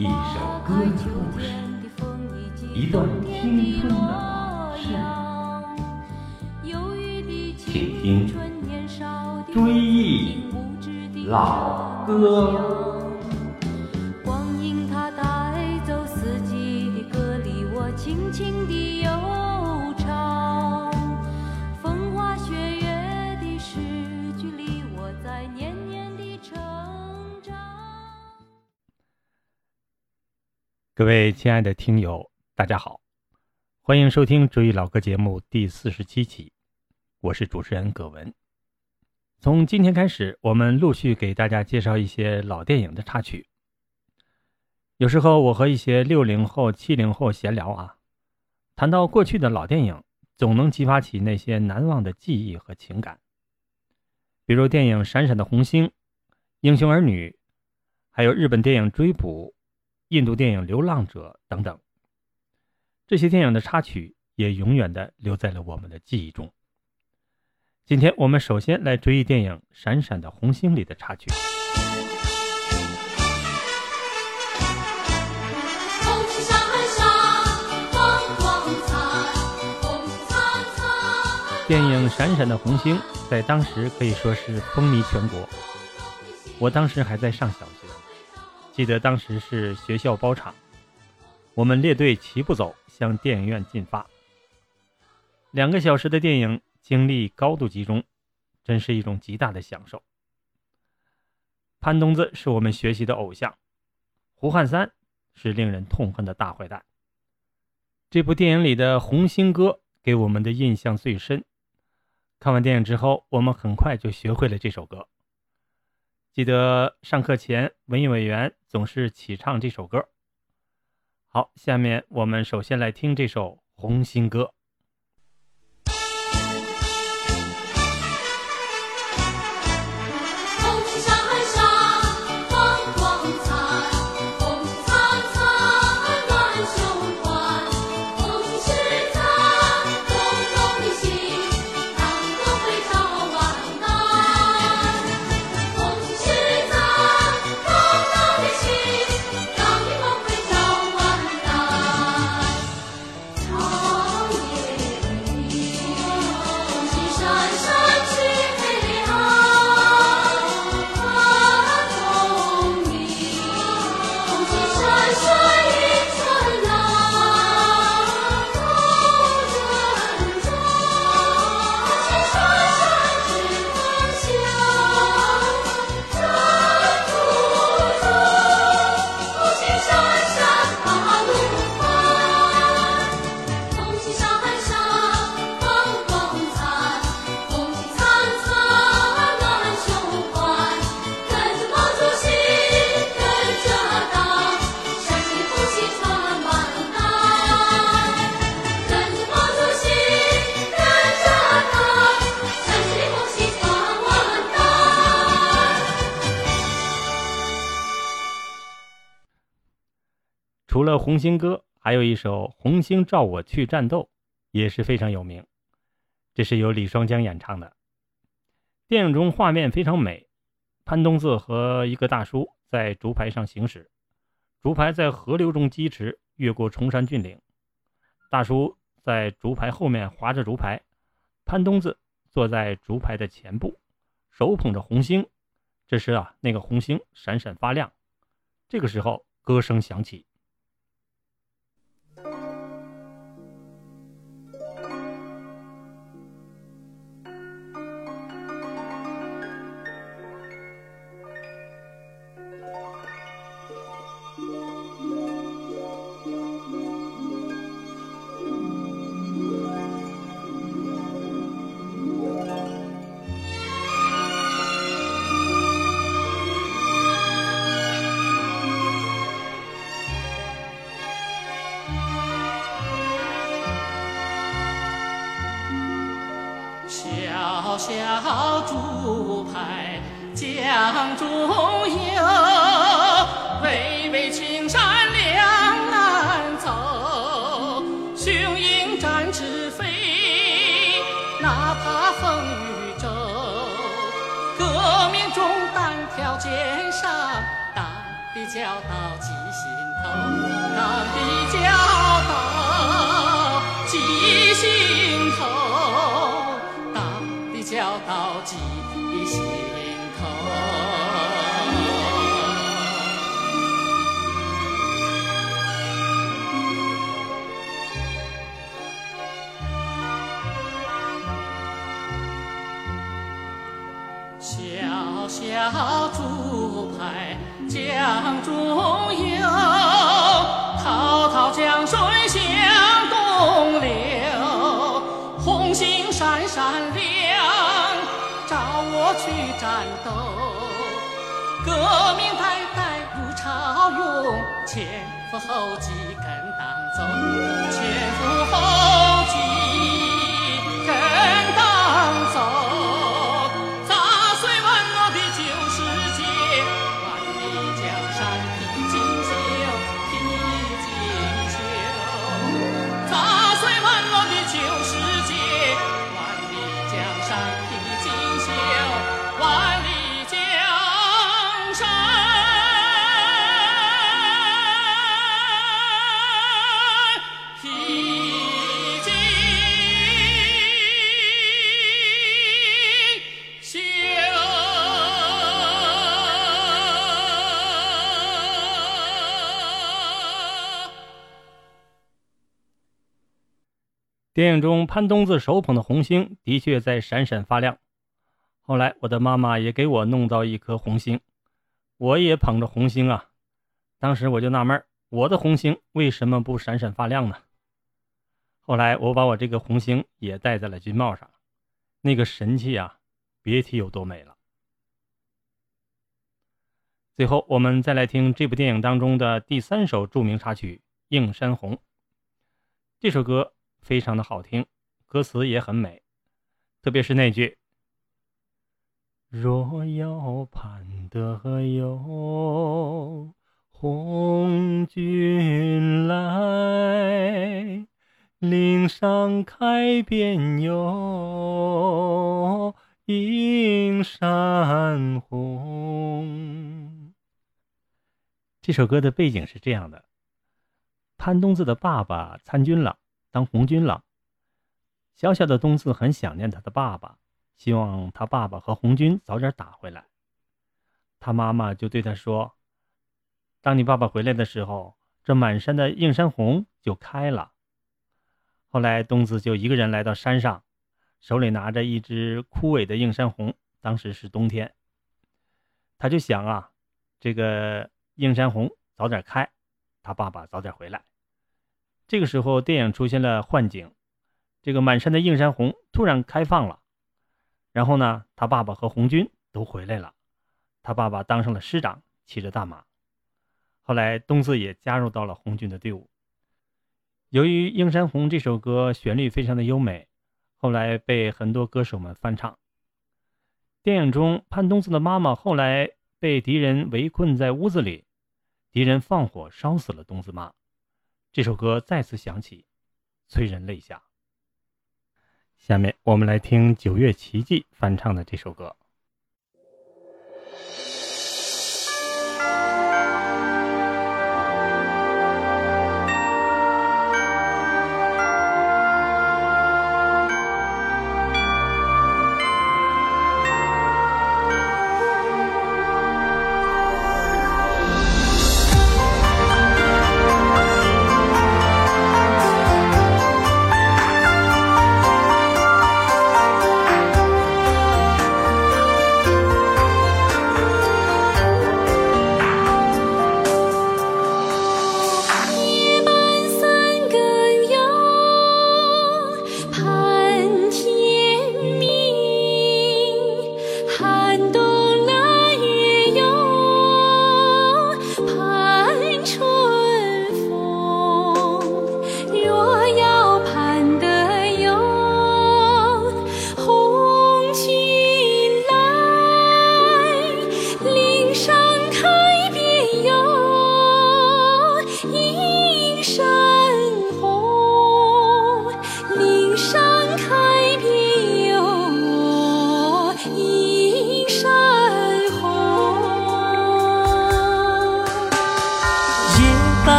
一首歌的故事，一段青春的往事。请听《追忆老歌》。各位亲爱的听友，大家好，欢迎收听《追忆老歌》节目第四十七期，我是主持人葛文。从今天开始，我们陆续给大家介绍一些老电影的插曲。有时候我和一些六零后、七零后闲聊啊，谈到过去的老电影，总能激发起那些难忘的记忆和情感。比如电影《闪闪的红星》《英雄儿女》，还有日本电影《追捕》。印度电影《流浪者》等等，这些电影的插曲也永远的留在了我们的记忆中。今天我们首先来追忆电影《闪闪的红星》里的插曲。电影《闪闪的红星》在当时可以说是风靡全国。我当时还在上小学。记得当时是学校包场，我们列队齐步走向电影院进发。两个小时的电影精力高度集中，真是一种极大的享受。潘冬子是我们学习的偶像，胡汉三是令人痛恨的大坏蛋。这部电影里的《红星歌》给我们的印象最深。看完电影之后，我们很快就学会了这首歌。记得上课前，文艺委员总是起唱这首歌。好，下面我们首先来听这首《红星歌》。除了《红星歌》，还有一首《红星照我去战斗》，也是非常有名。这是由李双江演唱的。电影中画面非常美，潘冬子和一个大叔在竹排上行驶，竹排在河流中疾驰，越过崇山峻岭。大叔在竹排后面划着竹排，潘冬子坐在竹排的前部，手捧着红星。这时啊，那个红星闪闪发亮。这个时候，歌声响起。小竹排江中游，巍巍青山两岸走。雄鹰展翅飞，哪怕风雨骤。革命中单挑肩上，党的教导记心头党的教记心头。小小竹排江中游，滔滔江水向东流，红星闪闪亮，去战斗。革命代代如潮涌，前赴后继跟党走，前赴后电影中潘冬子手捧的红星的确在闪闪发亮。后来我的妈妈也给我弄到一颗红星，我也捧着红星啊。当时我就纳闷，我的红星为什么不闪闪发亮呢？后来我把我这个红星也戴在了军帽上，那个神气啊，别提有多美了。最后，我们再来听这部电影当中的第三首著名插曲《映山红》。这首歌非常的好听，歌词也很美，特别是那句“若要盼得有红军来，岭上开遍哟映山红”。这首歌的背景是这样的：潘冬子的爸爸参军了，当红军了。小小的东子很想念他的爸爸，希望他爸爸和红军早点打回来。他妈妈就对他说：“当你爸爸回来的时候，这满山的映山红就开了。”后来，东子就一个人来到山上，手里拿着一只枯萎的映山红。当时是冬天，他就想啊，这个映山红早点开，他爸爸早点回来。这个时候，电影出现了幻景，这个满山的映山红突然开放了，然后呢，他爸爸和红军都回来了，他爸爸当上了师长，骑着大马。后来，东子也加入到了红军的队伍。由于《映山红》这首歌旋律非常的优美，后来被很多歌手们翻唱。电影中，潘东子的妈妈后来被敌人围困在屋子里，敌人放火烧死了东子妈。这首歌再次响起，催人泪下。下面我们来听九月奇迹翻唱的这首歌。《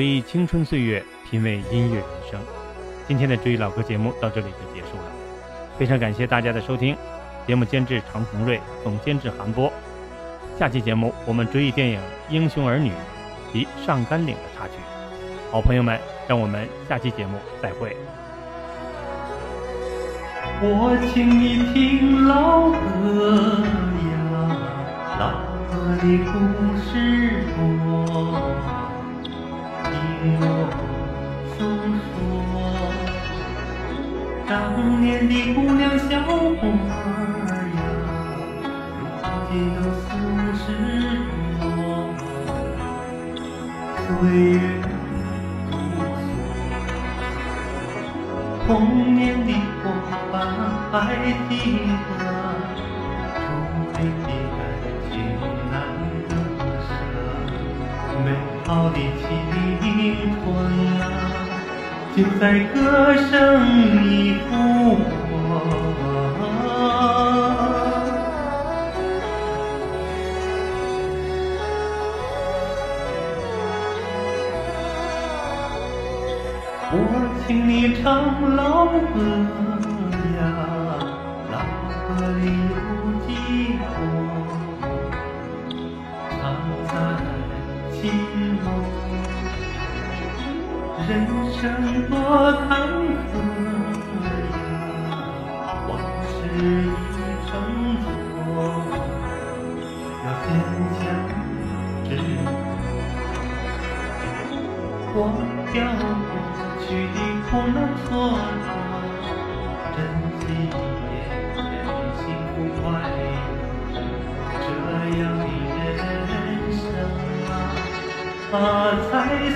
回忆青春岁月，品味音乐人生。今天的追忆老歌节目到这里就结束了，非常感谢大家的收听。节目监制常红瑞，总监制韩波。下期节目我们追忆电影《英雄儿女》及《上甘岭》的插曲。好朋友们，让我们下期节目再会。我请你听老歌呀，老歌的故事我诉说。当年的姑娘小伙儿呀，如今都四十多，岁月如梭。童年的伙伴还记得，初恋的感情难割舍，美好的青春啊，就在歌声里复活。我请你唱老歌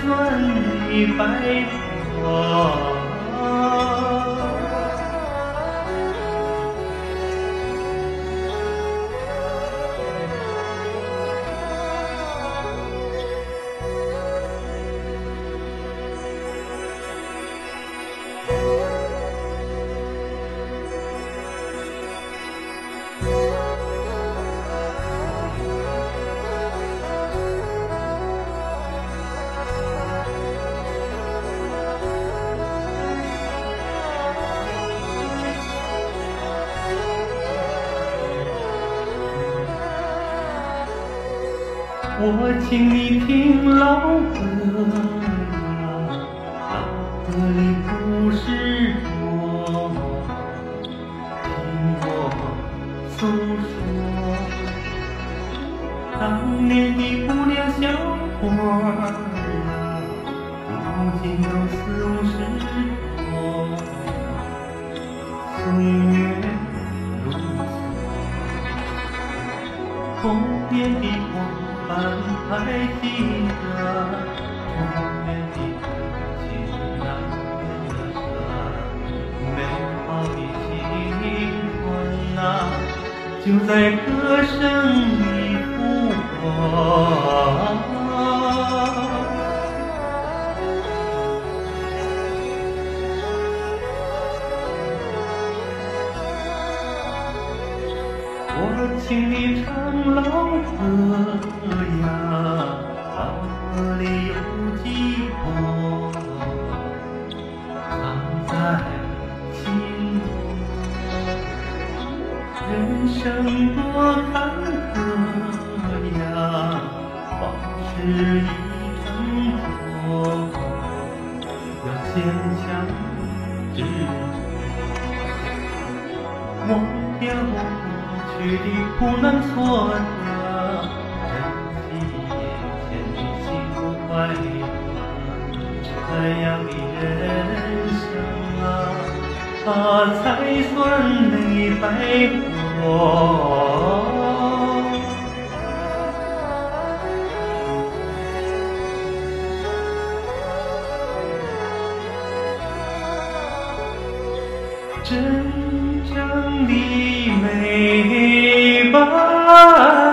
算没白活。我请你听老歌呀，老歌里故事多，听我诉说。当年的姑娘小伙儿呀，如今都四五十多，岁月如梭，童年的光。翻还记得童年的感情那年的美好的青春啊，就在歌声里复活。我请你唱老歌呀，哪里有才算没白活。真正的美。白。